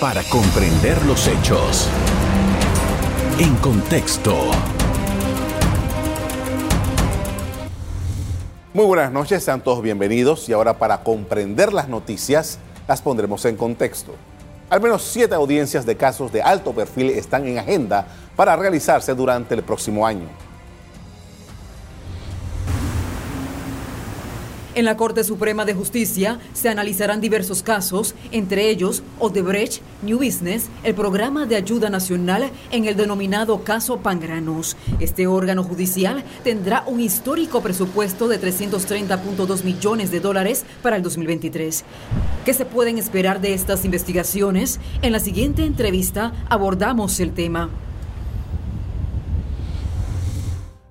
para comprender los hechos. En contexto. Muy buenas noches, sean todos bienvenidos y ahora para comprender las noticias las pondremos en contexto. Al menos siete audiencias de casos de alto perfil están en agenda para realizarse durante el próximo año. En la Corte Suprema de Justicia se analizarán diversos casos, entre ellos Odebrecht, New Business, el programa de ayuda nacional en el denominado caso Pangranos. Este órgano judicial tendrá un histórico presupuesto de 330.2 millones de dólares para el 2023. ¿Qué se pueden esperar de estas investigaciones? En la siguiente entrevista abordamos el tema.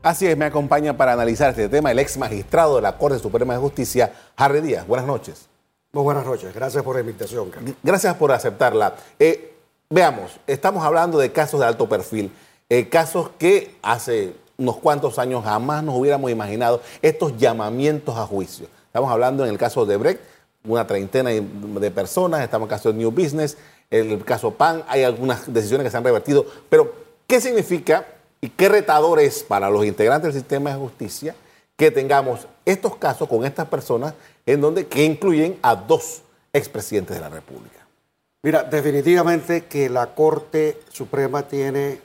Así es, me acompaña para analizar este tema el ex magistrado de la Corte Suprema de Justicia, Harry Díaz. Buenas noches. Muy buenas noches, gracias por la invitación. Gracias por aceptarla. Eh, veamos, estamos hablando de casos de alto perfil, eh, casos que hace unos cuantos años jamás nos hubiéramos imaginado estos llamamientos a juicio. Estamos hablando en el caso de Brecht, una treintena de personas, estamos en el caso de New Business, en el caso PAN, hay algunas decisiones que se han revertido, pero ¿qué significa y qué retador es para los integrantes del sistema de justicia que tengamos estos casos con estas personas en donde que incluyen a dos expresidentes de la República. Mira, definitivamente que la Corte Suprema tiene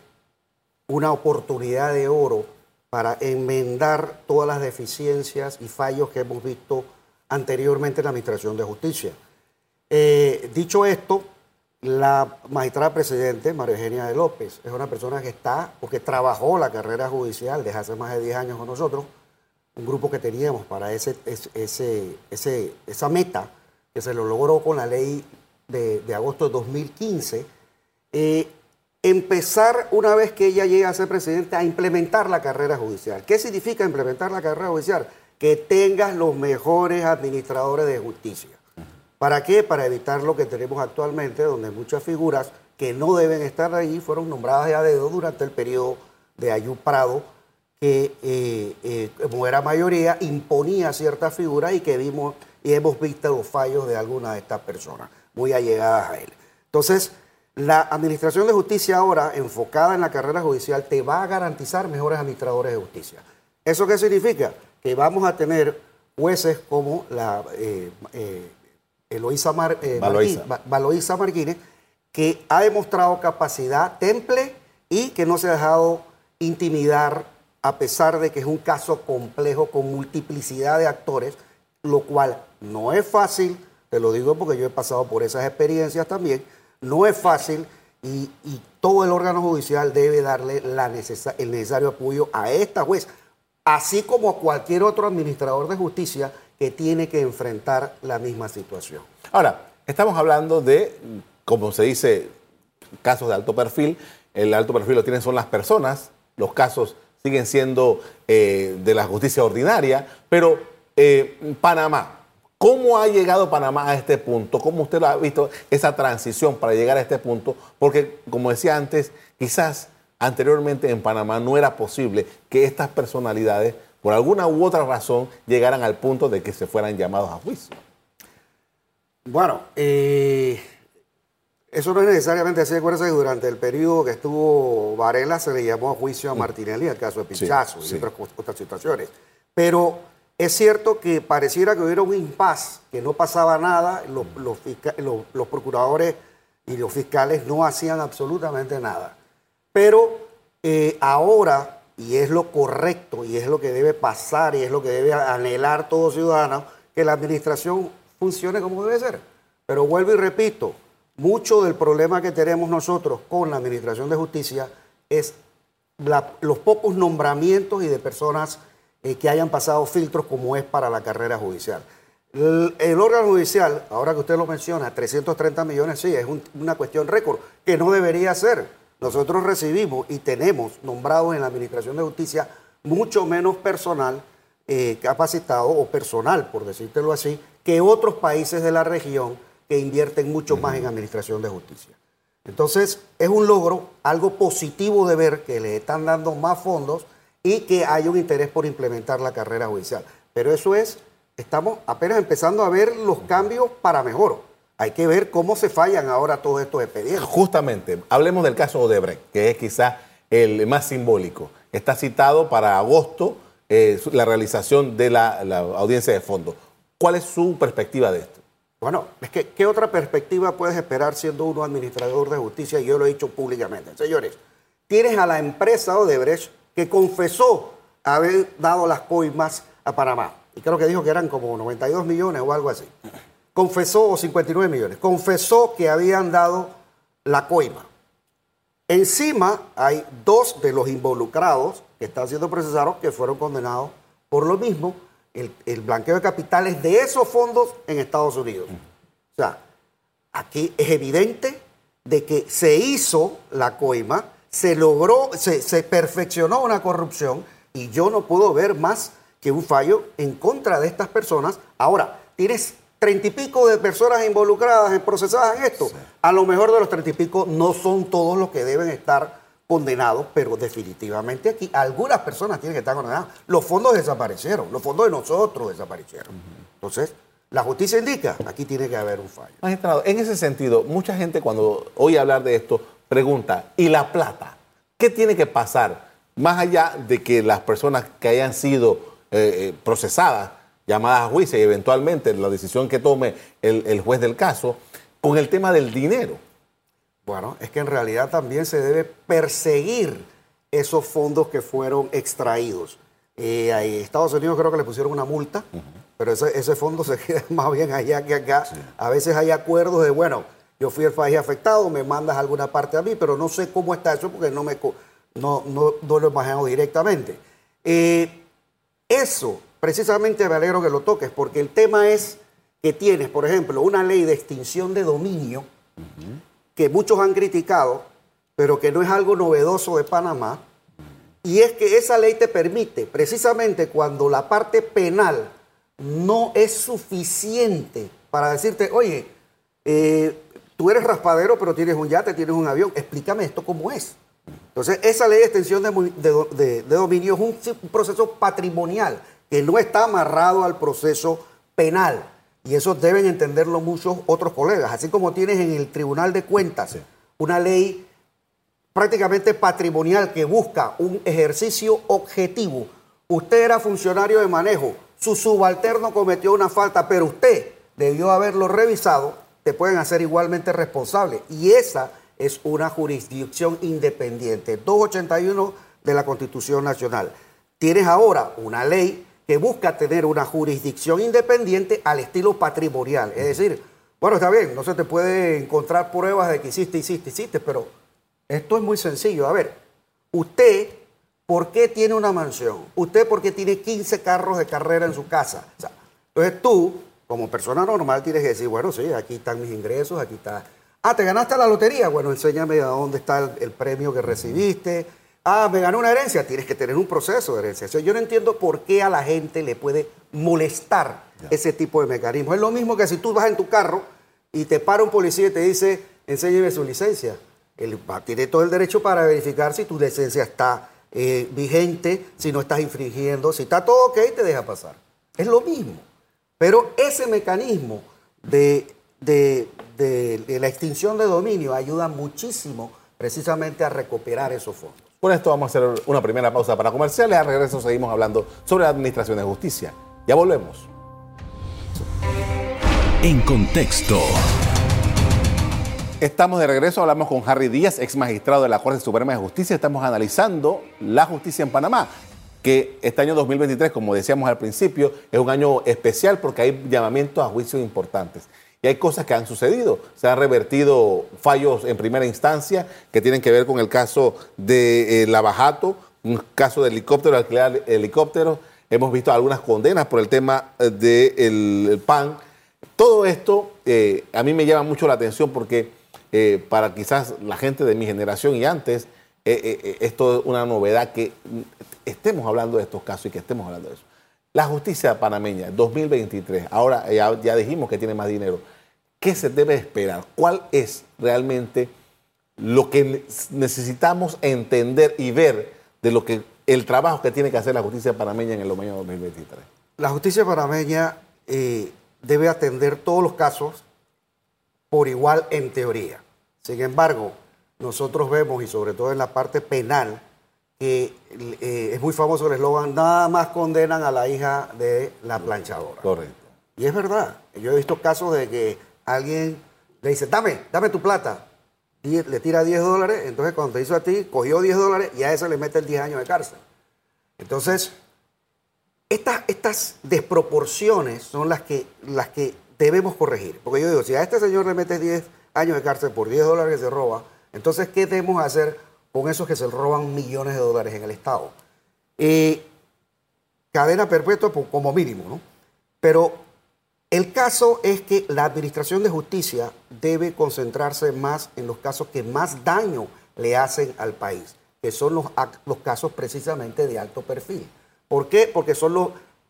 una oportunidad de oro para enmendar todas las deficiencias y fallos que hemos visto anteriormente en la Administración de Justicia. Eh, dicho esto, la magistrada presidente, María Eugenia de López, es una persona que está, porque trabajó la carrera judicial desde hace más de 10 años con nosotros, un grupo que teníamos para ese, esa meta, que se lo logró con la ley de, agosto de 2015, eh, empezar una vez que ella llega a ser presidente a implementar la carrera judicial. ¿Qué significa implementar la carrera judicial? Que tengas los mejores administradores de justicia ¿Para qué? Para evitar lo que tenemos actualmente, donde muchas figuras que no deben estar ahí fueron nombradas a dedo durante el periodo de Ayú Prado, que eh, eh, como era mayoría imponía ciertas figuras y que vimos y hemos visto los fallos de algunas de estas personas, muy allegadas a él. Entonces, la Administración de Justicia ahora, enfocada en la carrera judicial, te va a garantizar mejores administradores de justicia. ¿Eso qué significa? Que vamos a tener jueces como la... Eh, Eloísa Mar, eh, que ha demostrado capacidad, temple y que no se ha dejado intimidar a pesar de que es un caso complejo con multiplicidad de actores, lo cual no es fácil, te lo digo porque yo he pasado por esas experiencias también, no es fácil y, todo el órgano judicial debe darle la el necesario apoyo a esta juez, así como a cualquier otro administrador de justicia que tiene que enfrentar la misma situación. Ahora, estamos hablando de, como se dice, casos de alto perfil. El alto perfil lo tienen son las personas, los casos siguen siendo eh, de la justicia ordinaria, pero eh, Panamá, ¿Cómo ha llegado Panamá a este punto? ¿Cómo usted lo ha visto esa transición para llegar a este punto? Porque, como decía antes, quizás anteriormente en Panamá no era posible que estas personalidades por alguna u otra razón llegaran al punto de que se fueran llamados a juicio. Bueno, eh, eso no es necesariamente así. Acuérdense que durante el periodo que estuvo Varela se le llamó a juicio a mm. Martinelli, el caso de Pinchazo y otras, otras, situaciones. Pero es cierto que pareciera que hubiera un impas, que no pasaba nada, los, los procuradores y los fiscales no hacían absolutamente nada. Pero eh, ahora y es lo correcto y es lo que debe pasar y es lo que debe anhelar todo ciudadano, que la administración funcione como debe ser. Pero vuelvo y repito, mucho del problema que tenemos nosotros con la administración de justicia es los pocos nombramientos y de personas eh, que hayan pasado filtros como es para la carrera judicial. El, órgano judicial, ahora que usted lo menciona, 330 millones, sí, es una cuestión récord, que no debería ser. Nosotros recibimos y tenemos nombrados en la Administración de Justicia mucho menos personal eh, capacitado o personal, por decírtelo así, que otros países de la región que invierten mucho más en Administración de Justicia. Entonces, es un logro, algo positivo de ver que le están dando más fondos y que hay un interés por implementar la carrera judicial. Pero eso es, estamos apenas empezando a ver los cambios para mejor. Hay que ver cómo se fallan ahora todos estos expedientes. Justamente, hablemos del caso Odebrecht, que es quizás el más simbólico. Está citado para agosto eh, la realización de la, la audiencia de fondo. ¿Cuál es su perspectiva de esto? Bueno, es que ¿qué otra perspectiva puedes esperar siendo uno administrador de justicia? Yo lo he dicho públicamente. Señores, tienes a la empresa Odebrecht que confesó haber dado las coimas a Panamá. Y creo que dijo que eran como 92 millones o algo así. Confesó, o 59 millones, confesó que habían dado la coima. Encima hay dos de los involucrados que están siendo procesados que fueron condenados por lo mismo el, blanqueo de capitales de esos fondos en Estados Unidos. O sea, aquí es evidente de que se hizo la coima, se logró, se, se perfeccionó una corrupción y yo no puedo ver más que un fallo en contra de estas personas. Ahora, tienes treinta y pico de personas involucradas, en procesadas en esto. A lo mejor de los treinta y pico no son todos los que deben estar condenados, pero definitivamente aquí algunas personas tienen que estar condenadas. Los fondos desaparecieron, los fondos de nosotros desaparecieron. Entonces, la justicia indica, aquí tiene que haber un fallo. Magistrado, en ese sentido, mucha gente cuando oye hablar de esto pregunta, ¿y la plata? ¿Qué tiene que pasar? Más allá de que las personas que hayan sido eh, eh, procesadas, llamadas a juicio y eventualmente la decisión que tome el juez del caso, con el tema del dinero. Bueno, es que en realidad también se debe perseguir esos fondos que fueron extraídos. Eh, a Estados Unidos creo que le pusieron una multa, pero ese, fondo se queda más bien allá que acá. A veces hay acuerdos de, bueno, yo fui el país afectado, me mandas alguna parte a mí, pero no sé cómo está eso porque no, me, no, no, lo he imaginado directamente. Eh, eso, precisamente me alegro que lo toques, porque el tema es que tienes, por ejemplo, una ley de extinción de dominio que muchos han criticado, pero que no es algo novedoso de Panamá, y es que esa ley te permite, precisamente cuando la parte penal no es suficiente para decirte, oye, eh, tú eres raspadero, pero tienes un yate, tienes un avión, explícame esto cómo es. Entonces, esa ley de extensión de, dominio es un proceso patrimonial que no está amarrado al proceso penal. Y eso deben entenderlo muchos otros colegas. Así como tienes en el Tribunal de Cuentas una ley prácticamente patrimonial que busca un ejercicio objetivo. Usted era funcionario de manejo, su subalterno cometió una falta, pero usted debió haberlo revisado, te pueden hacer igualmente responsable. Y esa es una jurisdicción independiente. 281 de la Constitución Nacional. Tienes ahora una ley que busca tener una jurisdicción independiente al estilo patrimonial. Es decir, bueno, está bien, no se te puede encontrar pruebas de que hiciste, hiciste, hiciste, pero esto es muy sencillo. A ver, usted, ¿por qué tiene una mansión? ¿Usted por qué tiene 15 carros de carrera en su casa? entonces tú, como persona normal, tienes que decir, bueno, sí, aquí están mis ingresos, aquí está... Ah, ¿te ganaste la lotería? Bueno, enséñame a dónde está el premio que recibiste Ah, me ganó una herencia, tienes que tener un proceso de herencia. yo no entiendo por qué a la gente le puede molestar ese tipo de mecanismo. Es lo mismo que si tú vas en tu carro y te para un policía y te dice, enséñeme su licencia. Él tiene todo el derecho para verificar si tu licencia está eh, vigente, si no estás infringiendo, si está todo ok, te deja pasar. Es lo mismo. Pero ese mecanismo de, de la extinción de dominio ayuda muchísimo precisamente a recuperar esos fondos. Con esto vamos a hacer una primera pausa para comerciales. Al regreso seguimos hablando sobre la Administración de Justicia. Ya volvemos. En contexto. Estamos de regreso, hablamos con Harry Díaz, ex magistrado de la Corte Suprema de Justicia. Estamos analizando la justicia en Panamá, que este año 2023, como decíamos al principio, es un año especial porque hay llamamientos a juicios importantes. Y hay cosas que han sucedido. Se han revertido fallos en primera instancia que tienen que ver con el caso de eh, Lavajato, un caso de helicóptero, alquilar helicópteros. Hemos visto algunas condenas por el tema eh, del PAN. Todo esto eh, a mí me llama mucho la atención porque para quizás la gente de mi generación y antes, esto es una novedad que estemos hablando de estos casos y que estemos hablando de eso. La justicia panameña, 2023, ahora ya, dijimos que tiene más dinero. ¿Qué se debe esperar? ¿Cuál es realmente lo que necesitamos entender y ver de lo que el trabajo que tiene que hacer la justicia panameña en el año 2023? La justicia panameña eh, debe atender todos los casos por igual en teoría. Sin embargo, nosotros vemos, y sobre todo en la parte penal, que eh, es muy famoso el eslogan, nada más condenan a la hija de la planchadora. Correcto. Y es verdad. Yo he visto casos de que alguien le dice, dame, dame tu plata. Y le tira 10 dólares, entonces cuando te hizo a ti, cogió 10 dólares y a ese le mete el 10 años de cárcel. Entonces, estas, estas desproporciones son las que, las que debemos corregir. Porque yo digo, si a este señor le metes 10 años de cárcel por 10 dólares que se roba, entonces, ¿qué debemos hacer con esos que se roban millones de dólares en el Estado? Eh, cadena perpetua como mínimo, ¿no? Pero el caso es que la Administración de Justicia debe concentrarse más en los casos que más daño le hacen al país, que son los, los casos precisamente de alto perfil. ¿Por qué? Porque son los,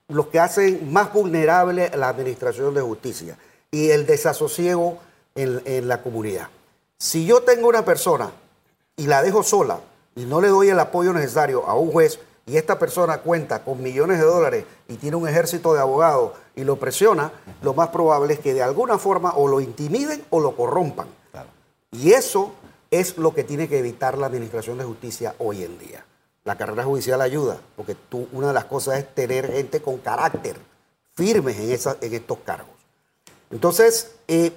los que hacen más vulnerable la Administración de Justicia y el desasosiego en, en la comunidad. Si yo tengo una persona y la dejo sola y no le doy el apoyo necesario a un juez y esta persona cuenta con millones de dólares y tiene un ejército de abogados y lo presiona, lo más probable es que de alguna forma o lo intimiden o lo corrompan. Y eso es lo que tiene que evitar la Administración de Justicia hoy en día. La carrera judicial ayuda, porque tú, una de las cosas es tener gente con carácter, firmes en, en estos cargos. Entonces, eh,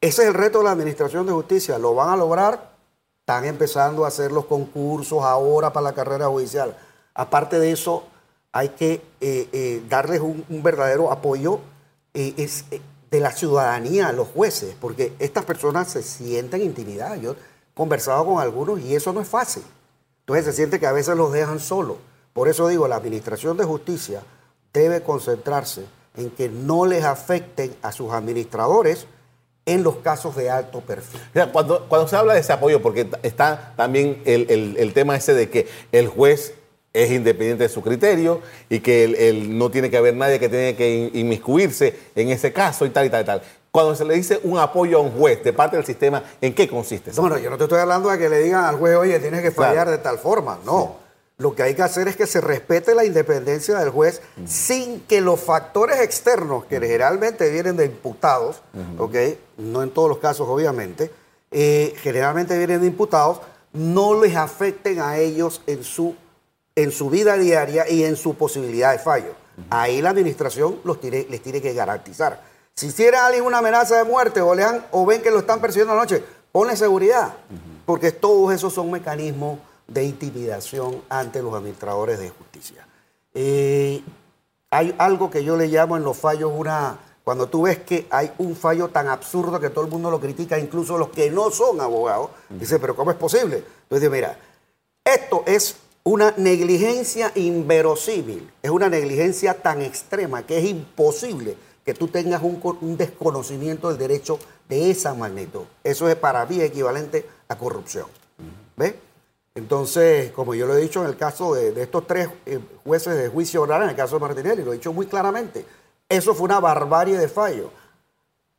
ese es el reto de la Administración de Justicia. ¿Lo van a lograr? Están empezando a hacer los concursos ahora para la carrera judicial. Aparte de eso, hay que eh, eh, darles un, verdadero apoyo eh, de la ciudadanía a los jueces, porque estas personas se sienten intimidadas. Yo he conversado con algunos y eso no es fácil. Entonces se siente que a veces los dejan solos. Por eso digo, la Administración de Justicia debe concentrarse en que no les afecten a sus administradores en los casos de alto perfil. Cuando, cuando se habla de ese apoyo, porque está también el, tema ese de que el juez es independiente de su criterio y que él, no tiene que haber nadie que tiene que inmiscuirse en ese caso y tal y tal y tal. Cuando se le dice un apoyo a un juez de parte del sistema, ¿en qué consiste? No, no, yo no te estoy hablando de que le digan al juez, oye, tienes que fallar de tal forma. No. Lo que hay que hacer es que se respete la independencia del juez sin que los factores externos, que generalmente vienen de imputados, No en todos los casos, obviamente, eh, generalmente vienen de imputados, no les afecten a ellos en su, en su vida diaria y en su posibilidad de fallo. Ahí la administración los les tiene que garantizar. Si tiene alguien una amenaza de muerte o, le o ven que lo están persiguiendo anoche, ponle seguridad, porque todos esos son mecanismos de intimidación ante los administradores de justicia. Eh, hay algo que yo le llamo en los fallos una... Cuando tú ves que hay un fallo tan absurdo que todo el mundo lo critica, incluso los que no son abogados, dice, pero ¿cómo es posible? Entonces, mira, esto es una negligencia inverosímil, es una negligencia tan extrema que es imposible que tú tengas un, un desconocimiento del derecho de esa magnitud. Eso es para mí equivalente a corrupción. ¿Ves? Entonces, como yo lo he dicho en el caso de, estos tres eh, jueces de juicio oral, en el caso de Martinelli, lo he dicho muy claramente, eso fue una barbarie de fallo.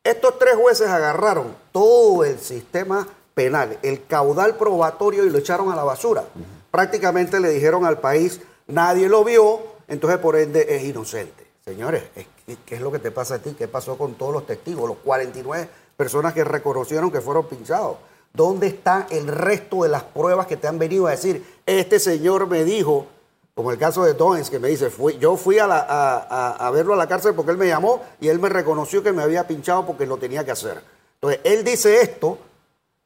Estos tres jueces agarraron todo el sistema penal, el caudal probatorio y lo echaron a la basura. Prácticamente le dijeron al país, nadie lo vio, entonces por ende es inocente. Señores, ¿qué es lo que te pasa a ti? ¿Qué pasó con todos los testigos, los 49 personas que reconocieron que fueron pinchados? ¿Dónde está el resto de las pruebas que te han venido a decir? Este señor me dijo, como el caso de Doens, que me dice, yo fui a, verlo a la cárcel porque él me llamó y él me reconoció que me había pinchado porque lo tenía que hacer. Entonces, él dice esto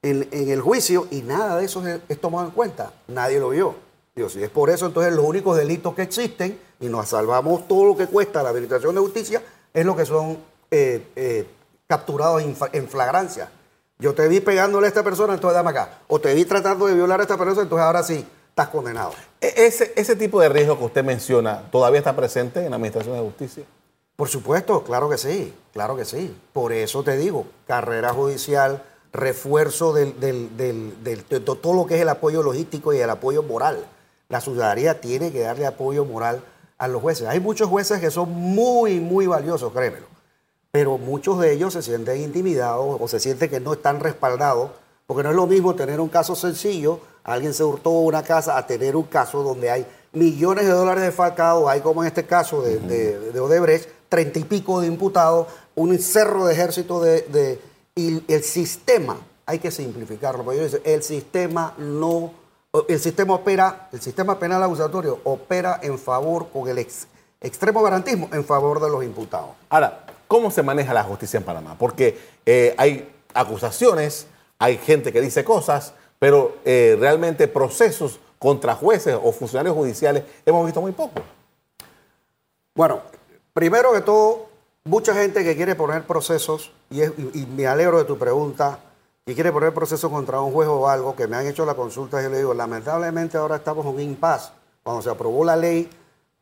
en, el juicio y nada de eso es, tomado en cuenta. Nadie lo vio. Digo, si es por eso, entonces los únicos delitos que existen y nos salvamos todo lo que cuesta la Administración de Justicia es lo que son eh, eh, capturados en flagrancia. Yo te vi pegándole a esta persona, entonces dame acá. O te vi tratando de violar a esta persona, entonces ahora sí, estás condenado. E, ese, ese tipo de riesgo que usted menciona, ¿todavía está presente en la Administración de Justicia? Por supuesto, claro que sí, claro que sí. Por eso te digo, carrera judicial, refuerzo del, de todo lo que es el apoyo logístico y el apoyo moral. La ciudadanía tiene que darle apoyo moral a los jueces. Hay muchos jueces que son muy, muy valiosos, créemelo pero muchos de ellos se sienten intimidados o se sienten que no están respaldados, porque no es lo mismo tener un caso sencillo, alguien se hurtó una casa, a tener un caso donde hay millones de dólares defalcados, hay como en este caso de, Odebrecht, treinta y pico de imputados, un cerro de ejército de, Y el sistema, hay que simplificarlo, porque yo dice, el sistema no, el sistema opera, el sistema penal acusatorio opera en favor con el ex- extremo garantismo en favor de los imputados. Ahora, ¿cómo se maneja la justicia en Panamá? Porque eh, hay acusaciones, hay gente que dice cosas, pero eh, realmente procesos contra jueces o funcionarios judiciales hemos visto muy poco. Bueno, primero que todo, mucha gente que quiere poner procesos, y, y- y me alegro de tu pregunta, que quiere poner procesos contra un juez o algo, que me han hecho la consulta, yo le digo, lamentablemente ahora estamos en un impasse. Cuando se aprobó la ley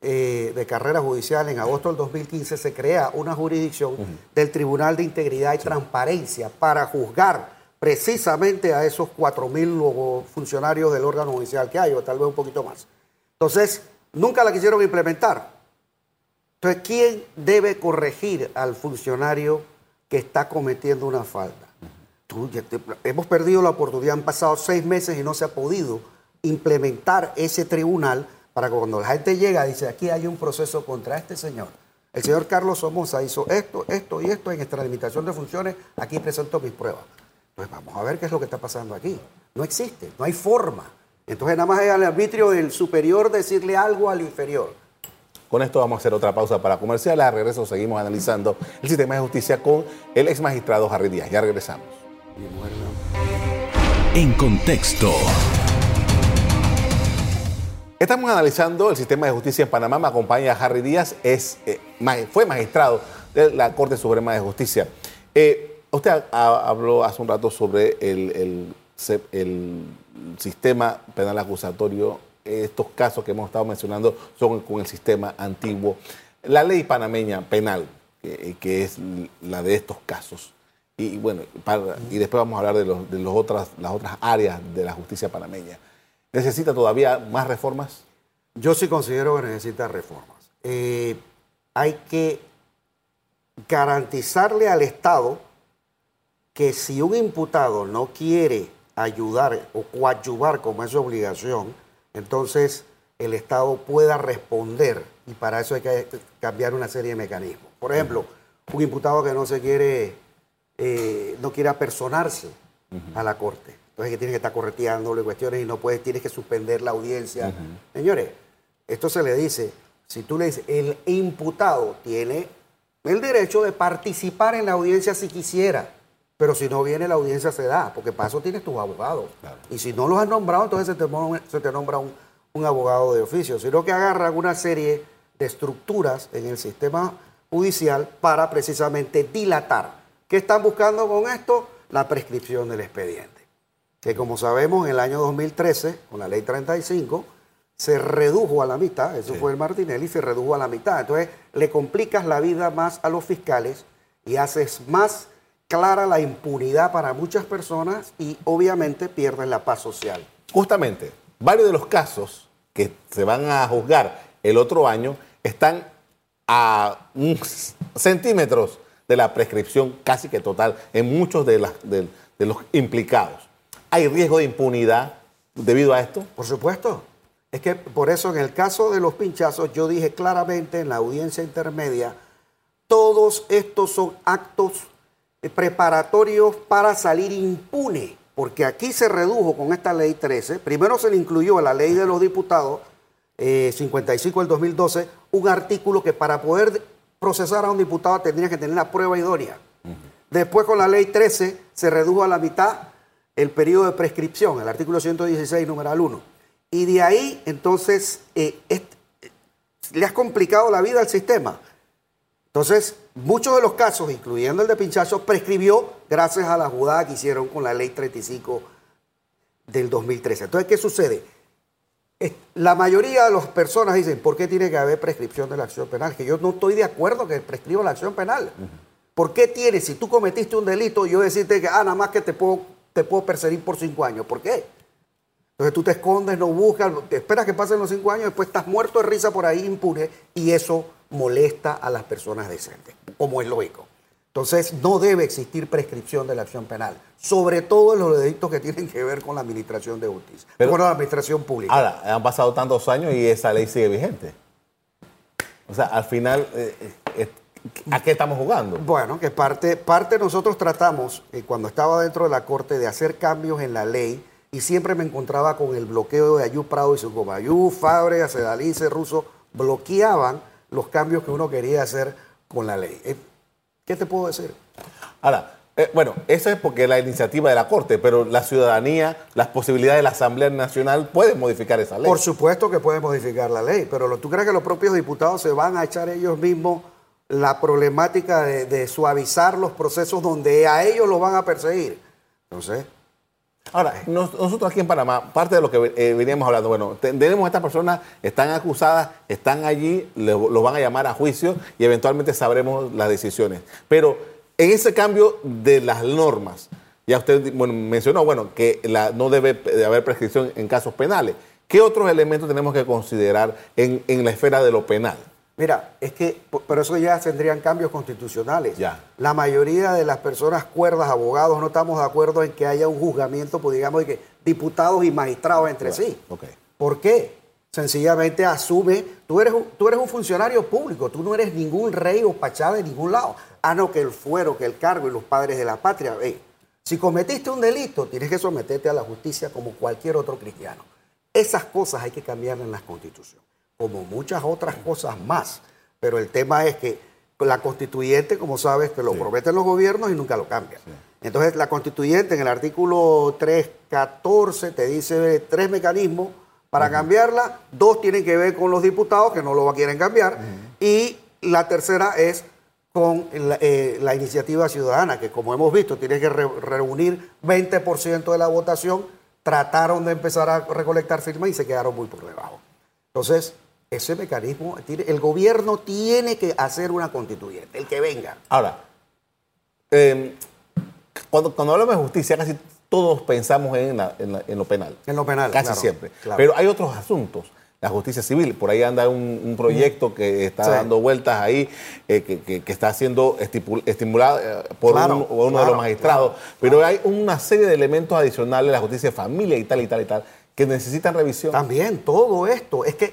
eh, de carrera judicial en agosto del 2015, se crea una jurisdicción del Tribunal de Integridad y Transparencia para juzgar precisamente a esos 4.000 funcionarios del órgano judicial que hay, o tal vez un poquito más. Entonces, nunca la quisieron implementar. Entonces, ¿quién debe corregir al funcionario que está cometiendo una falta? Tú, ya te- hemos perdido la oportunidad, han pasado seis meses y no se ha podido implementar ese tribunal para que cuando la gente llega dice, aquí hay un proceso contra este señor. El señor Carlos Somoza hizo esto, esto y esto en extralimitación de funciones, aquí presento mis pruebas. Entonces vamos a ver qué es lo que está pasando aquí. No existe, no hay forma. Entonces nada más es al arbitrio del superior decirle algo al inferior. Con esto vamos a hacer otra pausa para comercial. A regreso seguimos analizando el sistema de justicia con el ex magistrado Harry Díaz. Ya regresamos. En contexto. Estamos analizando el sistema de justicia en Panamá. Me acompaña Harry Díaz, eh, fue magistrado de la Corte Suprema de Justicia. Eh, usted ha- ha- habló hace un rato sobre el, sistema penal acusatorio. Estos casos que hemos estado mencionando son con el sistema antiguo. La ley panameña penal, que, que es la de estos casos. Y, bueno, y después vamos a hablar de, los- de los otras, las otras áreas de la justicia panameña. ¿Necesita todavía más reformas? Yo sí considero que necesita reformas. Eh, hay que garantizarle al Estado que si un imputado no quiere ayudar o coadyuvar como es su obligación, entonces el Estado pueda responder y para eso hay que cambiar una serie de mecanismos. Por ejemplo, un imputado que no se quiere, eh, no quiere apersonarse a la corte, entonces que tiene que estar correteándole cuestiones y no puede, tienes que suspender la audiencia. Señores, esto se le dice, si tú le dices, el imputado tiene el derecho de participar en la audiencia si quisiera, pero si no viene la audiencia se da, porque para eso tienes tus abogados. Y si no los has nombrado, entonces se te, se te nombra un, un abogado de oficio, sino que agarran una serie de estructuras en el sistema judicial para precisamente dilatar. ¿Qué están buscando con esto? La prescripción del expediente que como sabemos en el año 2013, con la ley 35, se redujo a la mitad, eso fue el Martinelli, se redujo a la mitad. Entonces le complicas la vida más a los fiscales y haces más clara la impunidad para muchas personas y obviamente pierdes la paz social. Justamente, varios de los casos que se van a juzgar el otro año están a centímetros de la prescripción casi que total en muchos de, las- de- de los implicados. ¿Hay riesgo de impunidad debido a esto? Por supuesto. Es que por eso en el caso de los pinchazos yo dije claramente en la audiencia intermedia, todos estos son actos eh, preparatorios para salir impune, porque aquí se redujo con esta ley 13, primero se le incluyó a la ley de los diputados eh, 55 del 2012 un artículo que para poder procesar a un diputado tendría que tener la prueba idónea. Después con la ley 13 se redujo a la mitad el periodo de prescripción, el artículo 116, numeral 1. Y de ahí, entonces, eh, eh, le has complicado la vida al sistema. Entonces, muchos de los casos, incluyendo el de Pinchazo, prescribió gracias a la jugada que hicieron con la ley 35 del 2013. Entonces, ¿qué sucede? La mayoría de las personas dicen, ¿por qué tiene que haber prescripción de la acción penal? Que yo no estoy de acuerdo que prescriba la acción penal. ¿Por qué tiene, si tú cometiste un delito, yo decirte que, ah, nada más que te puedo, te puedo perseguir por cinco años? ¿Por qué? Entonces tú te escondes, no buscas, te esperas que pasen los cinco años, después estás muerto de risa por ahí impune y eso molesta a las personas decentes, como es lógico. Entonces no debe existir prescripción de la acción penal, sobre todo en los delitos que tienen que ver con la administración de justicia, Pero- con la administración pública. Ahora, han pasado tantos años y esa ley sigue vigente. O sea, al final, eh, eh, ¿A qué estamos jugando? Bueno, que parte, parte nosotros tratamos, eh, cuando estaba dentro de la Corte, de hacer cambios en la ley y siempre me encontraba con el bloqueo de Ayú Prado y su goma. Ayú, Fabre, Acedalice, Russo, bloqueaban los cambios que uno quería hacer con la ley. Eh, ¿Qué te puedo decir? Ahora, eh, bueno, eso es porque es la iniciativa de la Corte, pero la ciudadanía, las posibilidades de la Asamblea Nacional pueden modificar esa ley. Por supuesto que pueden modificar la ley, pero ¿tú crees que los propios diputados se van a echar ellos mismos la problemática de, suavizar los procesos donde a ellos los van a perseguir? Entonces... Ahora, nosotros aquí en Panamá, parte de lo que eh, veníamos hablando, bueno, tenemos estas personas, están acusadas, están allí, los van a llamar a juicio y eventualmente sabremos las decisiones. Pero en ese cambio de las normas, ya usted mencionó, bueno, que no debe haber prescripción en casos penales. ¿Qué otros elementos tenemos que considerar en, en la esfera de lo penal? Mira, es que, pero eso ya tendrían cambios constitucionales. Ya. La mayoría de las personas cuerdas, abogados, no estamos de acuerdo en que haya un juzgamiento, pues digamos, de que diputados y magistrados entre sí. Okay. ¿Por qué? Sencillamente asume, tú eres, un, tú eres un funcionario público, tú no eres ningún rey o pachá de ningún lado. Ah, no, que el fuero, que el cargo y los padres de la patria. si cometiste un delito, tienes que someterte a la justicia como cualquier otro cristiano. Esas cosas hay que cambiar en la constitución como muchas otras cosas más. Pero el tema es que la constituyente, como sabes, te lo prometen los gobiernos y nunca lo cambian. Entonces, la constituyente en el artículo 314 te dice tres mecanismos para cambiarla, dos tienen que ver con los diputados que no lo quieren cambiar. Y la tercera es con eh, la, iniciativa ciudadana, que como hemos visto, tiene que reunir 20% de la votación, trataron de empezar a recolectar firmas y se quedaron muy por debajo. Entonces, ese mecanismo, el gobierno tiene que hacer una constituyente, el que venga. Ahora, em, cuando, cuando hablamos de justicia, casi todos pensamos en, lo penal. En lo penal, Casi siempre. Pero hay otros asuntos. La justicia civil, por ahí anda un, proyecto que está dando vueltas ahí, eh, que, está siendo estimulado eh, por, uno de los magistrados. pero hay una serie de elementos adicionales la justicia de familia y tal y tal y tal que necesitan revisión. También, todo esto. Es que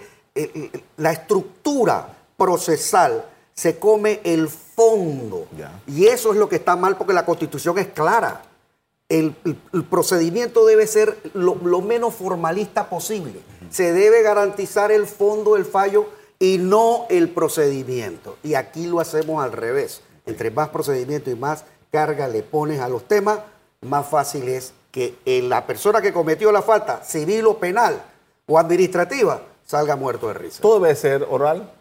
la estructura procesal se come el fondo. Y eso es lo que está mal porque la constitución es clara. El, procedimiento debe ser lo, menos formalista posible. Se debe garantizar el fondo del fallo y no el procedimiento. Y aquí lo hacemos al revés. Entre más procedimiento y más carga le pones a los temas, más fácil es que la persona que cometió la falta, civil o penal o administrativa, salga muerto de risa. ¿Todo debe ser oral?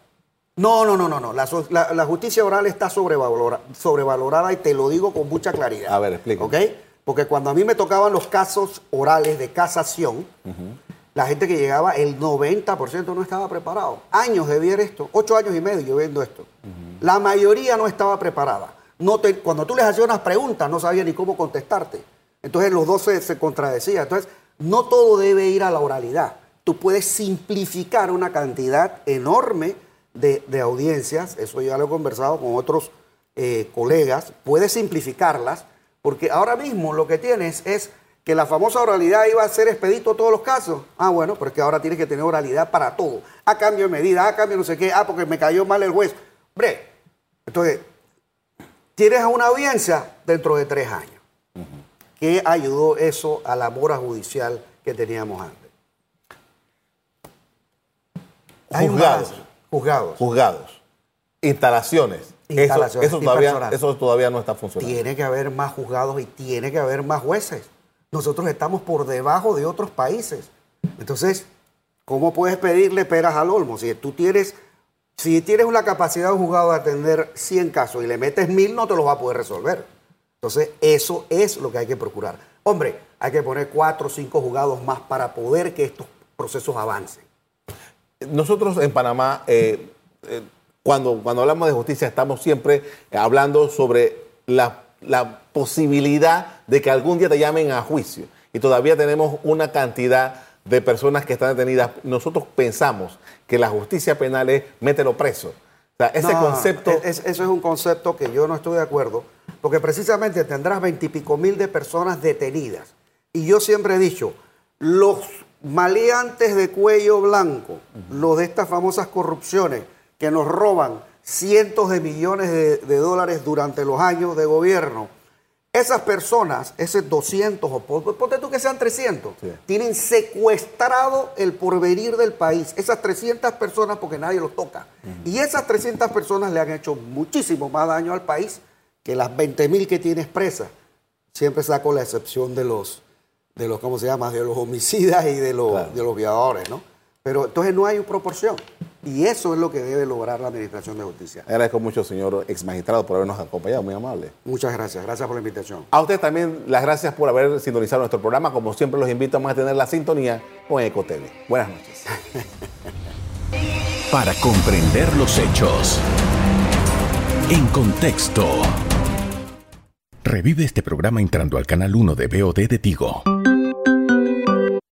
No, no, no, no, no. La, justicia oral está sobrevalorada, sobrevalorada y te lo digo con mucha claridad. A ver, explica. ¿Ok? Porque cuando a mí me tocaban los casos orales de casación, la gente que llegaba, el 90% no estaba preparado. Años de ver esto, ocho años y medio yo viendo esto. La mayoría no estaba preparada. No cuando tú les hacías unas preguntas, no sabía ni cómo contestarte. Entonces los dos se, se contradecían. Entonces, no todo debe ir a la oralidad tú puedes simplificar una cantidad enorme de, audiencias, eso ya lo he conversado con otros eh, colegas, puedes simplificarlas, porque ahora mismo lo que tienes es que la famosa oralidad iba a ser expedito a todos los casos. Ah, bueno, porque ahora tienes que tener oralidad para todo. A cambio de medida, a cambio no sé qué, ah, porque me cayó mal el juez. Hombre, entonces, tienes a una audiencia dentro de tres años. ¿Qué ayudó eso a la mora judicial que teníamos antes? Juzgados. Juzgados. Juzgados. Instalaciones. eso, todavía, eso todavía no está funcionando. Tiene que haber más juzgados y tiene que haber más jueces. Nosotros estamos por debajo de otros países. Entonces, ¿cómo puedes pedirle peras al olmo? Si tú tienes, si tienes una capacidad de un juzgado de atender 100 casos y le metes mil, no te los va a poder resolver. Entonces, eso es lo que hay que procurar. Hombre, hay que poner cuatro o cinco juzgados más para poder que estos procesos avancen. Nosotros en Panamá, eh, eh, cuando, cuando hablamos de justicia, estamos siempre hablando sobre la, posibilidad de que algún día te llamen a juicio. Y todavía tenemos una cantidad de personas que están detenidas. Nosotros pensamos que la justicia penal es mételo preso. O sea, ese concepto. eso es un concepto que yo no estoy de acuerdo, porque precisamente tendrás veintipico mil de personas detenidas. Y yo siempre he dicho, los maleantes de cuello blanco, los de estas famosas corrupciones que nos roban cientos de millones de, de dólares durante los años de gobierno. Esas personas, ese 200 o ponte tú que sean 300, Sí. tienen secuestrado el porvenir del país. Esas 300 personas porque nadie los toca. Y esas 300 personas le han hecho muchísimo más daño al país que las 20 mil que tiene expresa. Siempre saco la excepción de los, de los, ¿cómo se llama? De los homicidas y de los, Claro. de los violadores, ¿no? Pero entonces no hay proporción. Y eso es lo que debe lograr la Administración de Justicia. Agradezco mucho, señor ex magistrado, por habernos acompañado, muy amable. Muchas gracias. Gracias por la invitación. A usted también las gracias por haber sintonizado nuestro programa. Como siempre, los invito a mantener la sintonía con EcoTV. Buenas noches. Para comprender los hechos. En contexto. Revive este programa entrando al canal 1 de BOD de Tigo.